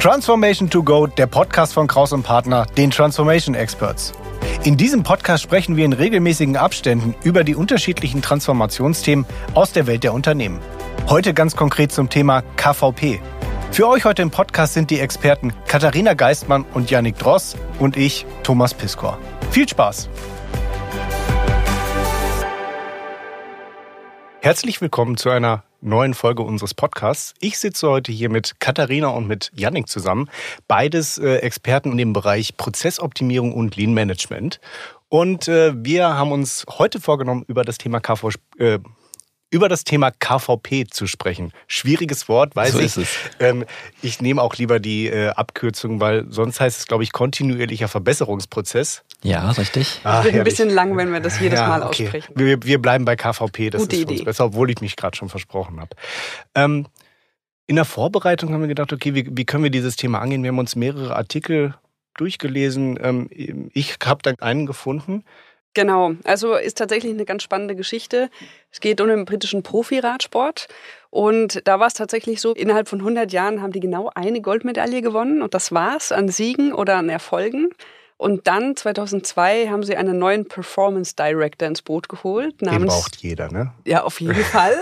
Transformation to Go, der Podcast von Kraus und Partner, den Transformation Experts. In diesem Podcast sprechen wir in regelmäßigen Abständen über die unterschiedlichen Transformationsthemen aus der Welt der Unternehmen. Heute ganz konkret zum Thema KVP. Für euch heute im Podcast sind die Experten Katharina Geistmann und Yannick Dross und ich, Thomas Piskor. Viel Spaß! Herzlich willkommen zu einer neuen Folge unseres Podcasts. Ich sitze heute hier mit Katharina und mit Yannick zusammen, beides äh, Experten in dem Bereich Prozessoptimierung und Lean Management. Und äh, wir haben uns heute vorgenommen, über das Thema KV, äh, über das Thema KVP zu sprechen. Schwieriges Wort, weiß so ich. Ähm, ich nehme auch lieber die äh, Abkürzung, weil sonst heißt es, glaube ich, kontinuierlicher Verbesserungsprozess. Ja, richtig. Ah, Es wird ein bisschen lang, wenn wir das jedes Ja, Mal okay. aussprechen. Wir, wir bleiben bei KVP, das Gute ist Idee. besser, obwohl ich mich gerade schon versprochen habe. Ähm, in der Vorbereitung haben wir gedacht, okay, wie, wie können wir dieses Thema angehen? Wir haben uns mehrere Artikel durchgelesen. Ähm, ich habe dann einen gefunden. Genau, also ist tatsächlich eine ganz spannende Geschichte. Es geht um den britischen Profi-Radsport. Und da war es tatsächlich so, innerhalb von 100 Jahren haben die genau eine Goldmedaille gewonnen. Und das war's an Siegen oder an Erfolgen. Und dann, 2002, haben sie einen neuen Performance Director ins Boot geholt. Den Namens, braucht jeder, ne? Ja, auf jeden Fall.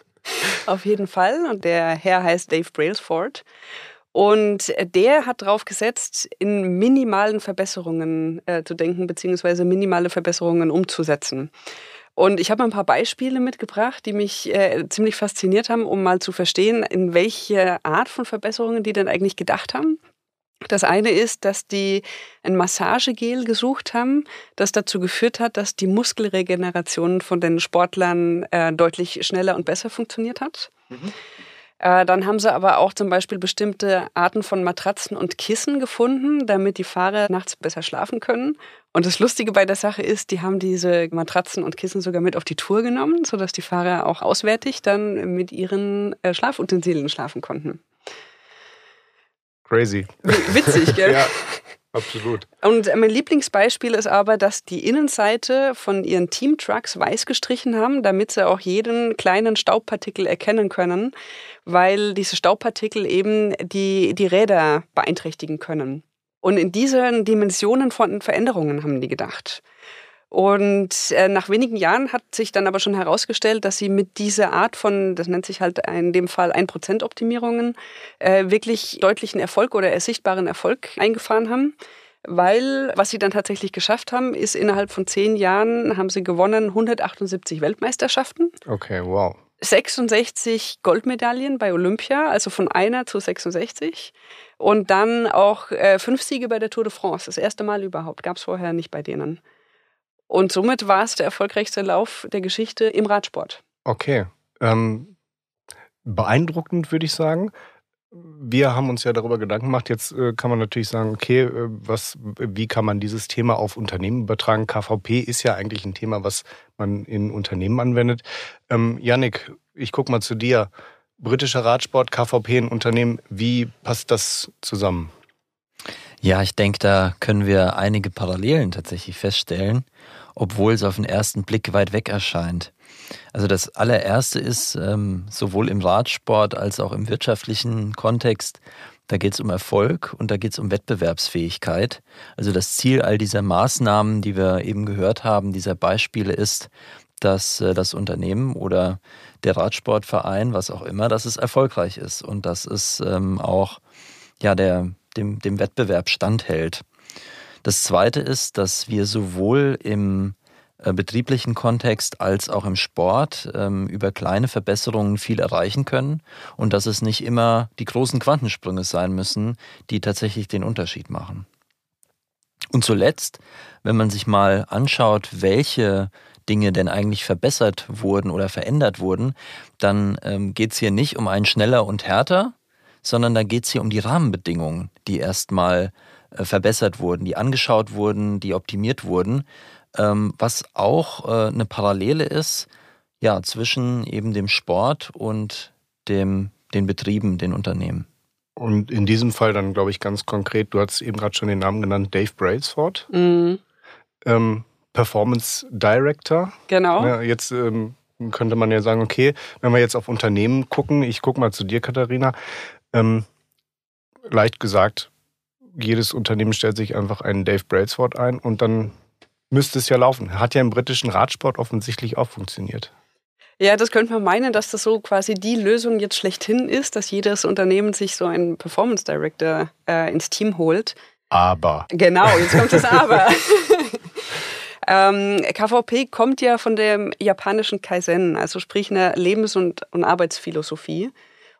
auf jeden Fall. Und der Herr heißt Dave Brailsford. Und der hat darauf gesetzt, in minimalen Verbesserungen äh, zu denken, beziehungsweise minimale Verbesserungen umzusetzen. Und ich habe ein paar Beispiele mitgebracht, die mich äh, ziemlich fasziniert haben, um mal zu verstehen, in welche Art von Verbesserungen die denn eigentlich gedacht haben. Das eine ist, dass die ein Massagegel gesucht haben, das dazu geführt hat, dass die Muskelregeneration von den Sportlern äh, deutlich schneller und besser funktioniert hat. Äh, dann haben sie aber auch zum Beispiel bestimmte Arten von Matratzen und Kissen gefunden, damit die Fahrer nachts besser schlafen können. Und das Lustige bei der Sache ist, die haben diese Matratzen und Kissen sogar mit auf die Tour genommen, sodass die Fahrer auch auswärtig dann mit ihren äh, Schlafutensilien schlafen konnten. Crazy. Witzig, gell? ja, absolut. Und mein Lieblingsbeispiel ist aber, dass die Innenseite von ihren Teamtrucks weiß gestrichen haben, damit sie auch jeden kleinen Staubpartikel erkennen können, weil diese Staubpartikel eben die, die Räder beeinträchtigen können. Und in diesen Dimensionen von Veränderungen haben die gedacht. Und äh, nach wenigen Jahren hat sich dann aber schon herausgestellt, dass sie mit dieser Art von, das nennt sich halt in dem Fall 1%-Optimierungen, äh, wirklich deutlichen Erfolg oder sichtbaren Erfolg eingefahren haben. Weil was sie dann tatsächlich geschafft haben, ist innerhalb von zehn Jahren haben sie gewonnen 178 Weltmeisterschaften, Okay, wow. 66 Goldmedaillen bei Olympia, also von einer zu 66. Und dann auch äh, fünf Siege bei der Tour de France. Das erste Mal überhaupt. Gab es vorher nicht bei denen. Und somit war es der erfolgreichste Lauf der Geschichte im Radsport. Okay. Ähm, beeindruckend, würde ich sagen. Wir haben uns ja darüber Gedanken gemacht. Jetzt äh, kann man natürlich sagen, okay, äh, was, wie kann man dieses Thema auf Unternehmen übertragen? KVP ist ja eigentlich ein Thema, was man in Unternehmen anwendet. Ähm, Yannick, ich gucke mal zu dir. Britischer Radsport, KVP in Unternehmen, wie passt das zusammen? Ja, ich denke, da können wir einige Parallelen tatsächlich feststellen, obwohl es auf den ersten Blick weit weg erscheint. Also das allererste ist, ähm, sowohl im Radsport als auch im wirtschaftlichen Kontext, da geht es um Erfolg und da geht es um Wettbewerbsfähigkeit. Also das Ziel all dieser Maßnahmen, die wir eben gehört haben, dieser Beispiele ist, dass äh, das Unternehmen oder der Radsportverein, was auch immer, dass es erfolgreich ist und dass es ähm, auch ja, der, dem, dem Wettbewerb standhält. Das Zweite ist, dass wir sowohl im äh, betrieblichen Kontext als auch im Sport ähm, über kleine Verbesserungen viel erreichen können und dass es nicht immer die großen Quantensprünge sein müssen, die tatsächlich den Unterschied machen. Und zuletzt, wenn man sich mal anschaut, welche Dinge denn eigentlich verbessert wurden oder verändert wurden, dann ähm, geht es hier nicht um ein schneller und härter, sondern da geht es hier um die Rahmenbedingungen, die erstmal äh, verbessert wurden, die angeschaut wurden, die optimiert wurden, ähm, was auch äh, eine Parallele ist ja, zwischen eben dem Sport und dem, den Betrieben, den Unternehmen. Und in diesem Fall dann, glaube ich, ganz konkret, du hast eben gerade schon den Namen genannt, Dave Brailsford, Mhm. ähm, Performance Director. Genau. Ja, jetzt ähm, könnte man ja sagen, okay, wenn wir jetzt auf Unternehmen gucken, ich gucke mal zu dir, Katharina, ähm, leicht gesagt, jedes Unternehmen stellt sich einfach einen Dave Brailsford ein und dann müsste es ja laufen. Hat ja im britischen Radsport offensichtlich auch funktioniert. Ja, das könnte man meinen, dass das so quasi die Lösung jetzt schlechthin ist, dass jedes Unternehmen sich so einen Performance Director äh, ins Team holt. Aber. Genau, jetzt kommt das Aber. ähm, KVP kommt ja von dem japanischen Kaizen, also sprich einer Lebens- und, und Arbeitsphilosophie.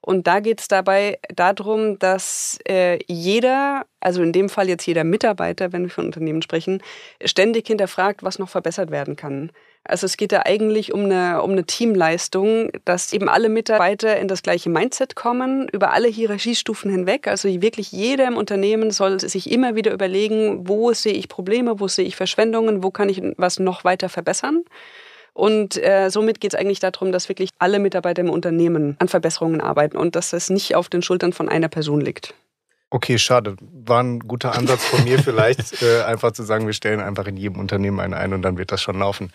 Und da geht es dabei darum, dass äh, jeder, also in dem Fall jetzt jeder Mitarbeiter, wenn wir von Unternehmen sprechen, ständig hinterfragt, was noch verbessert werden kann. Also es geht da eigentlich um eine, um eine Teamleistung, dass eben alle Mitarbeiter in das gleiche Mindset kommen, über alle Hierarchiestufen hinweg. Also wirklich jeder im Unternehmen soll sich immer wieder überlegen, wo sehe ich Probleme, wo sehe ich Verschwendungen, wo kann ich was noch weiter verbessern. Und äh, somit geht es eigentlich darum, dass wirklich alle Mitarbeiter im Unternehmen an Verbesserungen arbeiten und dass es nicht auf den Schultern von einer Person liegt. Okay, schade. War ein guter Ansatz von mir vielleicht, äh, einfach zu sagen, wir stellen einfach in jedem Unternehmen einen ein und dann wird das schon laufen.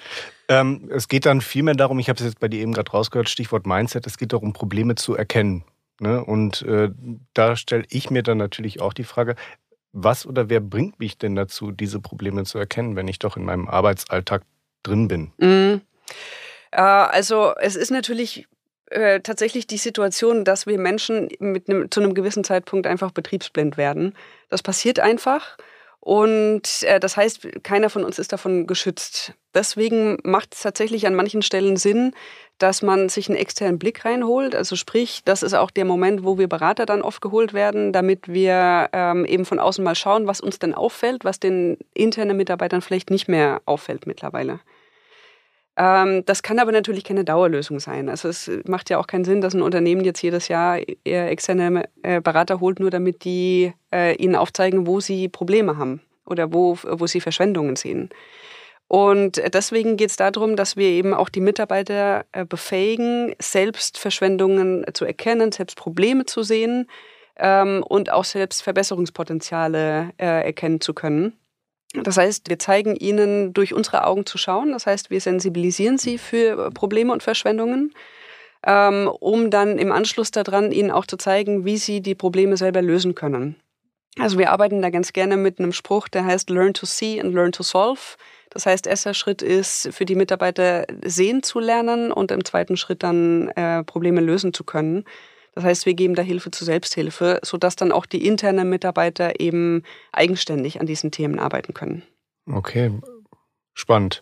Ähm, es geht dann vielmehr darum, ich habe es jetzt bei dir eben gerade rausgehört, Stichwort Mindset, es geht darum, Probleme zu erkennen. Ne? Und äh, da stelle ich mir dann natürlich auch die Frage, was oder wer bringt mich denn dazu, diese Probleme zu erkennen, wenn ich doch in meinem Arbeitsalltag drin bin? Mhm. Äh, also es ist natürlich äh, tatsächlich die Situation, dass wir Menschen mit einem, zu einem gewissen Zeitpunkt einfach betriebsblind werden. Das passiert einfach. Und äh, das heißt, keiner von uns ist davon geschützt. Deswegen macht es tatsächlich an manchen Stellen Sinn, dass man sich einen externen Blick reinholt. Also sprich, das ist auch der Moment, wo wir Berater dann oft geholt werden, damit wir ähm, eben von außen mal schauen, was uns denn auffällt, was den internen Mitarbeitern vielleicht nicht mehr auffällt mittlerweile. Ähm, das kann aber natürlich keine Dauerlösung sein. Also es macht ja auch keinen Sinn, dass ein Unternehmen jetzt jedes Jahr externe äh, Berater holt, nur damit die äh, ihnen aufzeigen, wo sie Probleme haben oder wo, wo sie Verschwendungen sehen. Und deswegen geht es darum, dass wir eben auch die Mitarbeiter äh, befähigen, selbst Verschwendungen zu erkennen, selbst Probleme zu sehen ähm, und auch selbst Verbesserungspotenziale erkennen zu können. Das heißt, wir zeigen ihnen durch unsere Augen zu schauen. Das heißt, wir sensibilisieren sie für Probleme und Verschwendungen, ähm, um dann im Anschluss daran ihnen auch zu zeigen, wie sie die Probleme selber lösen können. Also wir arbeiten da ganz gerne mit einem Spruch, der heißt Learn to see and learn to solve. Das heißt, erster Schritt ist für die Mitarbeiter sehen zu lernen und im zweiten Schritt dann äh, Probleme lösen zu können. Das heißt, wir geben da Hilfe zur Selbsthilfe, sodass dann auch die internen Mitarbeiter eben eigenständig an diesen Themen arbeiten können. Okay, spannend.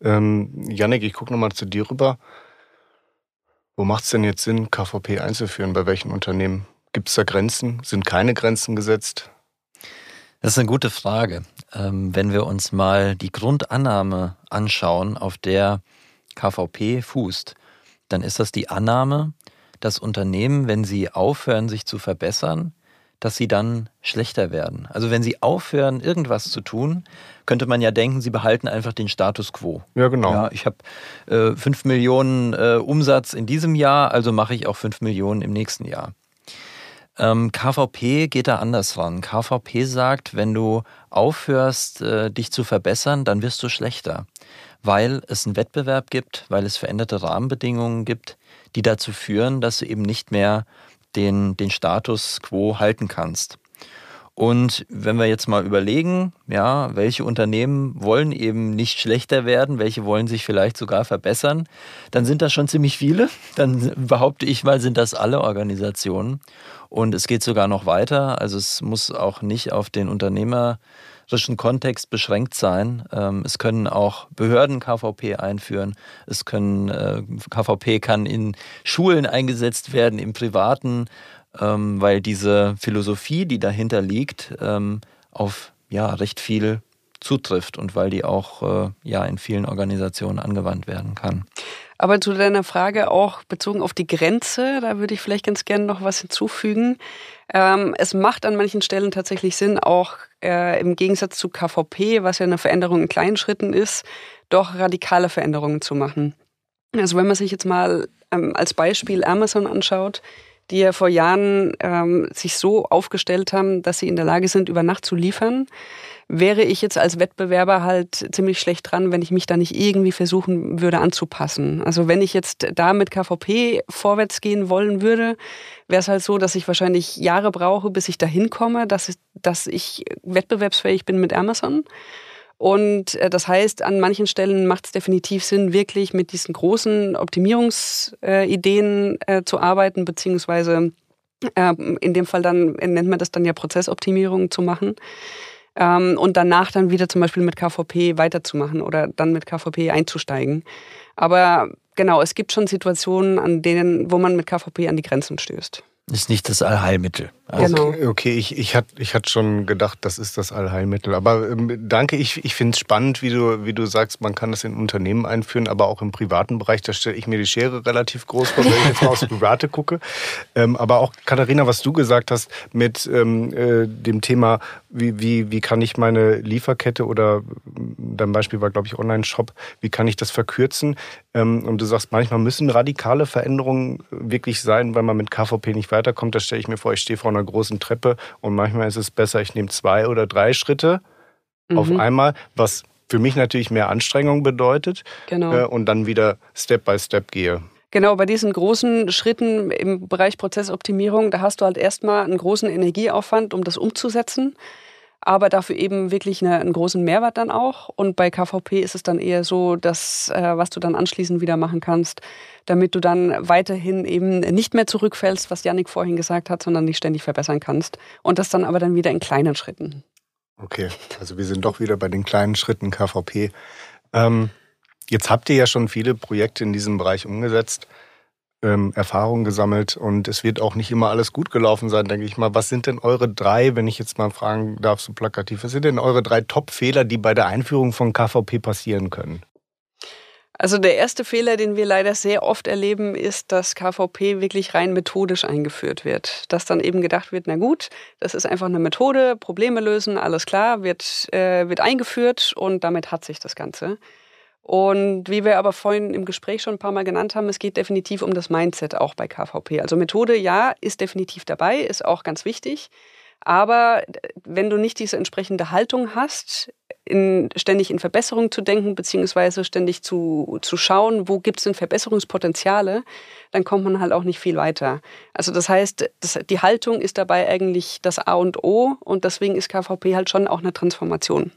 Ähm, Janik, ich gucke nochmal zu dir rüber. Wo macht es denn jetzt Sinn, KVP einzuführen? Bei welchen Unternehmen? Gibt es da Grenzen? Sind keine Grenzen gesetzt? Das ist eine gute Frage. Ähm, wenn wir uns mal die Grundannahme anschauen, auf der KVP fußt, dann ist das die Annahme, dass Unternehmen, wenn sie aufhören, sich zu verbessern, dass sie dann schlechter werden. Also wenn sie aufhören, irgendwas zu tun, könnte man ja denken, sie behalten einfach den Status quo. Ja, genau. Ja, ich habe äh, 5 Millionen äh, Umsatz in diesem Jahr, also mache ich auch 5 Millionen im nächsten Jahr. Ähm, KVP geht da anders ran. KVP sagt, wenn du aufhörst, äh, dich zu verbessern, dann wirst du schlechter, weil es einen Wettbewerb gibt, weil es veränderte Rahmenbedingungen gibt, die dazu führen, dass du eben nicht mehr den, den Status quo halten kannst. Und wenn wir jetzt mal überlegen, ja, welche Unternehmen wollen eben nicht schlechter werden, welche wollen sich vielleicht sogar verbessern, dann sind das schon ziemlich viele. Dann behaupte ich mal, sind das alle Organisationen. Und es geht sogar noch weiter. Also es muss auch nicht auf den Unternehmer Kontext beschränkt sein. Ähm, es können auch Behörden KVP einführen. Es können äh, KVP kann in Schulen eingesetzt werden, im privaten, ähm, weil diese Philosophie, die dahinter liegt, ähm, auf ja recht viel zutrifft und weil die auch äh, ja in vielen Organisationen angewandt werden kann. Aber zu deiner Frage auch bezogen auf die Grenze, da würde ich vielleicht ganz gerne noch was hinzufügen. Ähm, es macht an manchen Stellen tatsächlich Sinn, auch äh, im Gegensatz zu KVP, was ja eine Veränderung in kleinen Schritten ist, doch radikale Veränderungen zu machen. Also wenn man sich jetzt mal ähm, als Beispiel Amazon anschaut, die ja vor Jahren ähm, sich so aufgestellt haben, dass sie in der Lage sind, über Nacht zu liefern wäre ich jetzt als Wettbewerber halt ziemlich schlecht dran, wenn ich mich da nicht irgendwie versuchen würde anzupassen. Also wenn ich jetzt da mit KVP vorwärts gehen wollen würde, wäre es halt so, dass ich wahrscheinlich Jahre brauche, bis ich dahin komme, dass ich, dass ich wettbewerbsfähig bin mit Amazon. Und äh, das heißt, an manchen Stellen macht es definitiv Sinn, wirklich mit diesen großen Optimierungsideen äh, zu arbeiten, beziehungsweise äh, in dem Fall dann nennt man das dann ja Prozessoptimierung zu machen ähm, und danach dann wieder zum Beispiel mit KVP weiterzumachen oder dann mit KVP einzusteigen. Aber genau, es gibt schon Situationen, an denen, wo man mit KVP an die Grenzen stößt. Ist nicht das Allheilmittel. Also genau. Okay, okay, ich, ich hatte ich hat schon gedacht, das ist das Allheilmittel. Aber ähm, danke, ich, ich finde es spannend, wie du, wie du sagst, man kann das in Unternehmen einführen, aber auch im privaten Bereich, da stelle ich mir die Schere relativ groß vor, wenn ich jetzt mal aufs Private gucke. Ähm, aber auch, Katharina, was du gesagt hast mit ähm, äh, dem Thema, wie, wie, wie kann ich meine Lieferkette oder dein Beispiel war, glaube ich, Online-Shop, wie kann ich das verkürzen? Ähm, und du sagst, manchmal müssen radikale Veränderungen wirklich sein, weil man mit KVP nicht weiterkommt. Da stelle ich mir vor, ich stehe vor einer großen Treppe und manchmal ist es besser, ich nehme zwei oder drei Schritte mhm. auf einmal, was für mich natürlich mehr Anstrengung bedeutet genau. äh, und dann wieder Step by Step gehe. Genau, bei diesen großen Schritten im Bereich Prozessoptimierung, da hast du halt erstmal einen großen Energieaufwand, um das umzusetzen aber dafür eben wirklich eine, einen großen Mehrwert dann auch. Und bei KVP ist es dann eher so, dass äh, was du dann anschließend wieder machen kannst, damit du dann weiterhin eben nicht mehr zurückfällst, was Janik vorhin gesagt hat, sondern dich ständig verbessern kannst. Und das dann aber dann wieder in kleinen Schritten. Okay, also wir sind doch wieder bei den kleinen Schritten KVP. Ähm, jetzt habt ihr ja schon viele Projekte in diesem Bereich umgesetzt ähm, Erfahrungen gesammelt und es wird auch nicht immer alles gut gelaufen sein, denke ich mal. Was sind denn eure drei, wenn ich jetzt mal fragen darf, so plakativ, was sind denn eure drei Top-Fehler, die bei der Einführung von KVP passieren können? Also der erste Fehler, den wir leider sehr oft erleben, ist, dass KVP wirklich rein methodisch eingeführt wird. Dass dann eben gedacht wird, na gut, das ist einfach eine Methode, Probleme lösen, alles klar, wird, äh, wird eingeführt und damit hat sich das Ganze. Und wie wir aber vorhin im Gespräch schon ein paar Mal genannt haben, es geht definitiv um das Mindset auch bei KVP. Also Methode, ja, ist definitiv dabei, ist auch ganz wichtig. Aber wenn du nicht diese entsprechende Haltung hast, in, ständig in Verbesserung zu denken, beziehungsweise ständig zu, zu schauen, wo gibt es denn Verbesserungspotenziale, dann kommt man halt auch nicht viel weiter. Also das heißt, das, die Haltung ist dabei eigentlich das A und O und deswegen ist KVP halt schon auch eine Transformation.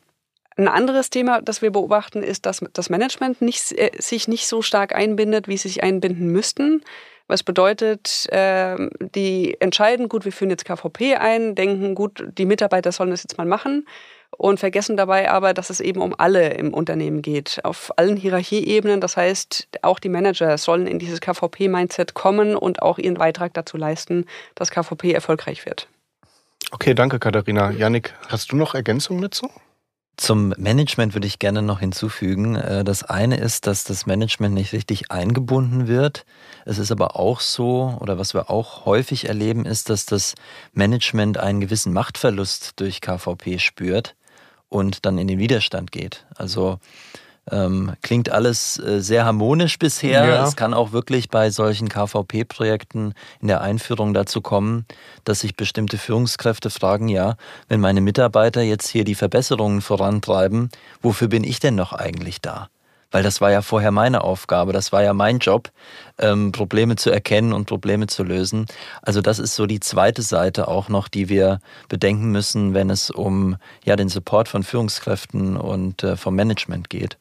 Ein anderes Thema, das wir beobachten, ist, dass das Management nicht, äh, sich nicht so stark einbindet, wie sie sich einbinden müssten. Was bedeutet, äh, die entscheiden, gut, wir führen jetzt KVP ein, denken, gut, die Mitarbeiter sollen das jetzt mal machen und vergessen dabei aber, dass es eben um alle im Unternehmen geht, auf allen Hierarchieebenen. Das heißt, auch die Manager sollen in dieses KVP-Mindset kommen und auch ihren Beitrag dazu leisten, dass KVP erfolgreich wird. Okay, danke Katharina. Janik, hast du noch Ergänzungen dazu? Zum Management würde ich gerne noch hinzufügen. Äh, das eine ist, dass das Management nicht richtig eingebunden wird. Es ist aber auch so, oder was wir auch häufig erleben, ist, dass das Management einen gewissen Machtverlust durch KVP spürt und dann in den Widerstand geht. Also ähm, klingt alles äh, sehr harmonisch bisher. Ja. Es kann auch wirklich bei solchen KVP-Projekten in der Einführung dazu kommen, dass sich bestimmte Führungskräfte fragen, ja, wenn meine Mitarbeiter jetzt hier die Verbesserungen vorantreiben, wofür bin ich denn noch eigentlich da? Weil das war ja vorher meine Aufgabe, das war ja mein Job, ähm, Probleme zu erkennen und Probleme zu lösen. Also das ist so die zweite Seite auch noch, die wir bedenken müssen, wenn es um ja den Support von Führungskräften und äh, vom Management geht.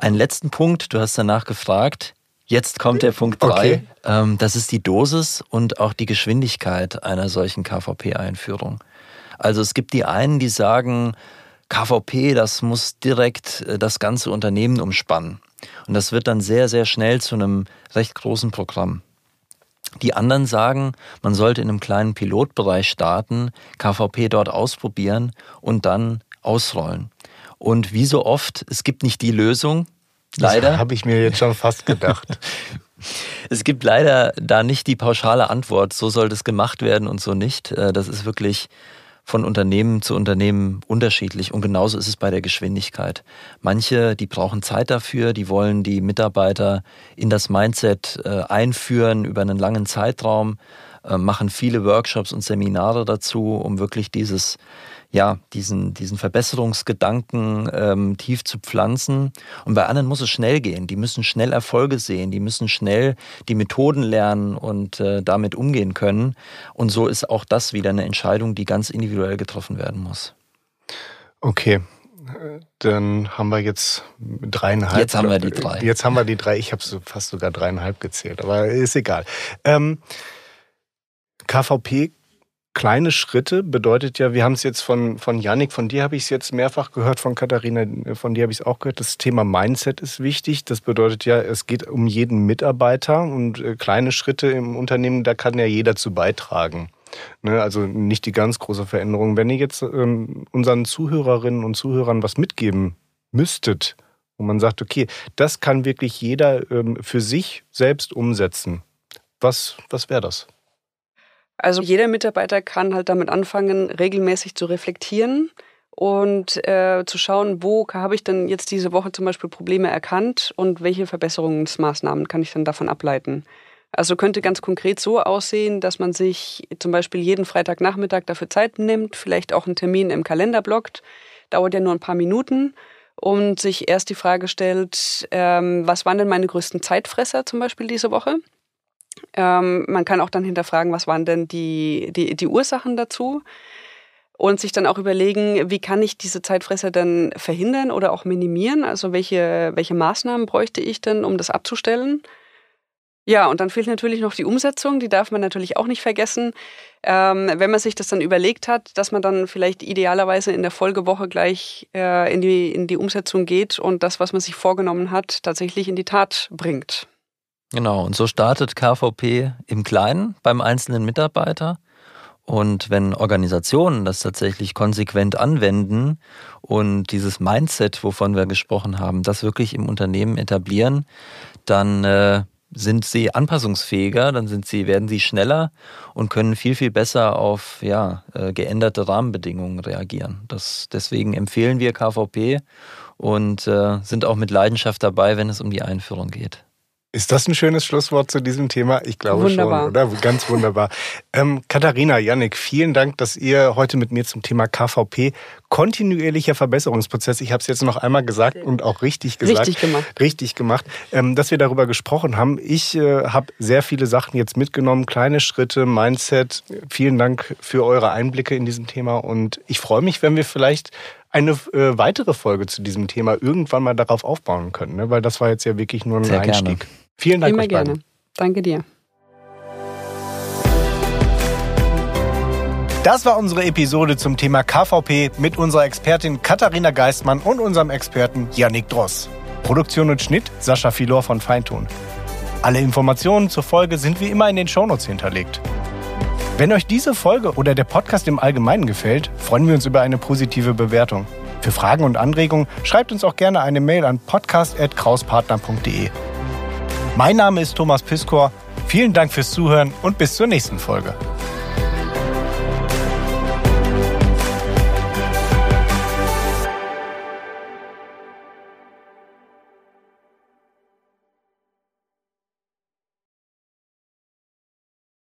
Einen letzten Punkt, du hast danach gefragt. Jetzt kommt der Punkt 3. Okay. Ähm, das ist die Dosis und auch die Geschwindigkeit einer solchen KVP-Einführung. Also es gibt die einen, die sagen, KVP, das muss direkt äh, das ganze Unternehmen umspannen. Und das wird dann sehr, sehr schnell zu einem recht großen Programm. Die anderen sagen, man sollte in einem kleinen Pilotbereich starten, KVP dort ausprobieren und dann ausrollen. Und wie so oft, es gibt nicht die Lösung. Leider. Habe ich mir jetzt schon fast gedacht. es gibt leider da nicht die pauschale Antwort, so soll das gemacht werden und so nicht. Äh, das ist wirklich von Unternehmen zu Unternehmen unterschiedlich und genauso ist es bei der Geschwindigkeit. Manche, die brauchen Zeit dafür, die wollen die Mitarbeiter in das Mindset äh, einführen über einen langen Zeitraum, äh, machen viele Workshops und Seminare dazu, um wirklich dieses ja, diesen, diesen Verbesserungsgedanken ähm, tief zu pflanzen. Und bei anderen muss es schnell gehen. Die müssen schnell Erfolge sehen, die müssen schnell die Methoden lernen und äh, damit umgehen können. Und so ist auch das wieder eine Entscheidung, die ganz individuell getroffen werden muss. Okay, dann haben wir jetzt dreieinhalb. Jetzt haben wir die drei. Jetzt haben wir die drei. Ich habe so fast sogar dreieinhalb gezählt, aber ist egal. Ähm, KVP kleine Schritte bedeutet ja, wir haben es jetzt von, von Yannick, von dir habe ich es jetzt mehrfach gehört, von Katharina, von dir habe ich es auch gehört, das Thema Mindset ist wichtig. Das bedeutet ja, es geht um jeden Mitarbeiter und äh, kleine Schritte im Unternehmen, da kann ja jeder zu beitragen. Ne, also nicht die ganz große Veränderung. Wenn ihr jetzt ähm, unseren Zuhörerinnen und Zuhörern was mitgeben müsstet, wo man sagt, okay, das kann wirklich jeder ähm, für sich selbst umsetzen, was, was wäre das? Also jeder Mitarbeiter kann halt damit anfangen, regelmäßig zu reflektieren und äh, zu schauen, wo habe ich denn jetzt diese Woche zum Beispiel Probleme erkannt und welche Verbesserungsmaßnahmen kann ich dann davon ableiten. Also könnte ganz konkret so aussehen, dass man sich zum Beispiel jeden Freitagnachmittag dafür Zeit nimmt, vielleicht auch einen Termin im Kalender blockt, dauert ja nur ein paar Minuten und sich erst die Frage stellt, ähm, was waren denn meine größten Zeitfresser zum Beispiel diese Woche? Ähm, man kann auch dann hinterfragen, was waren denn die, die, die Ursachen dazu? Und sich dann auch überlegen, wie kann ich diese Zeitfresser denn verhindern oder auch minimieren? Also welche, welche Maßnahmen bräuchte ich denn, um das abzustellen? Ja, und dann fehlt natürlich noch die Umsetzung, die darf man natürlich auch nicht vergessen. Ähm, wenn man sich das dann überlegt hat, dass man dann vielleicht idealerweise in der Folgewoche gleich äh, in, die, in die Umsetzung geht und das, was man sich vorgenommen hat, tatsächlich in die Tat bringt. Genau, und so startet KVP im Kleinen beim einzelnen Mitarbeiter. Und wenn Organisationen das tatsächlich konsequent anwenden und dieses Mindset, wovon wir gesprochen haben, das wirklich im Unternehmen etablieren, dann äh, sind sie anpassungsfähiger, dann sind sie, werden sie schneller und können viel, viel besser auf ja, äh, geänderte Rahmenbedingungen reagieren. Das, deswegen empfehlen wir KVP und äh, sind auch mit Leidenschaft dabei, wenn es um die Einführung geht. Ist das ein schönes Schlusswort zu diesem Thema? Ich glaube wunderbar. schon, oder? Ganz wunderbar. ähm, Katharina, Yannick, vielen Dank, dass ihr heute mit mir zum Thema KVP kontinuierlicher Verbesserungsprozess, ich habe es jetzt noch einmal gesagt und auch richtig gesagt. Richtig gemacht. Richtig gemacht, ähm, dass wir darüber gesprochen haben. Ich äh, habe sehr viele Sachen jetzt mitgenommen, kleine Schritte, Mindset. Vielen Dank für eure Einblicke in diesem Thema und ich freue mich, wenn wir vielleicht eine äh, weitere Folge zu diesem Thema irgendwann mal darauf aufbauen können, ne? weil das war jetzt ja wirklich nur ein Sehr Einstieg. Gerne. Vielen Dank. Immer gerne. Danke dir. Das war unsere Episode zum Thema KVP mit unserer Expertin Katharina Geistmann und unserem Experten Yannick Dross. Produktion und Schnitt Sascha Filor von Feintun. Alle Informationen zur Folge sind wie immer in den Shownotes hinterlegt. Wenn euch diese Folge oder der Podcast im Allgemeinen gefällt, freuen wir uns über eine positive Bewertung. Für Fragen und Anregungen schreibt uns auch gerne eine Mail an podcast.krauspartner.de. Mein Name ist Thomas Piskor. Vielen Dank fürs Zuhören und bis zur nächsten Folge.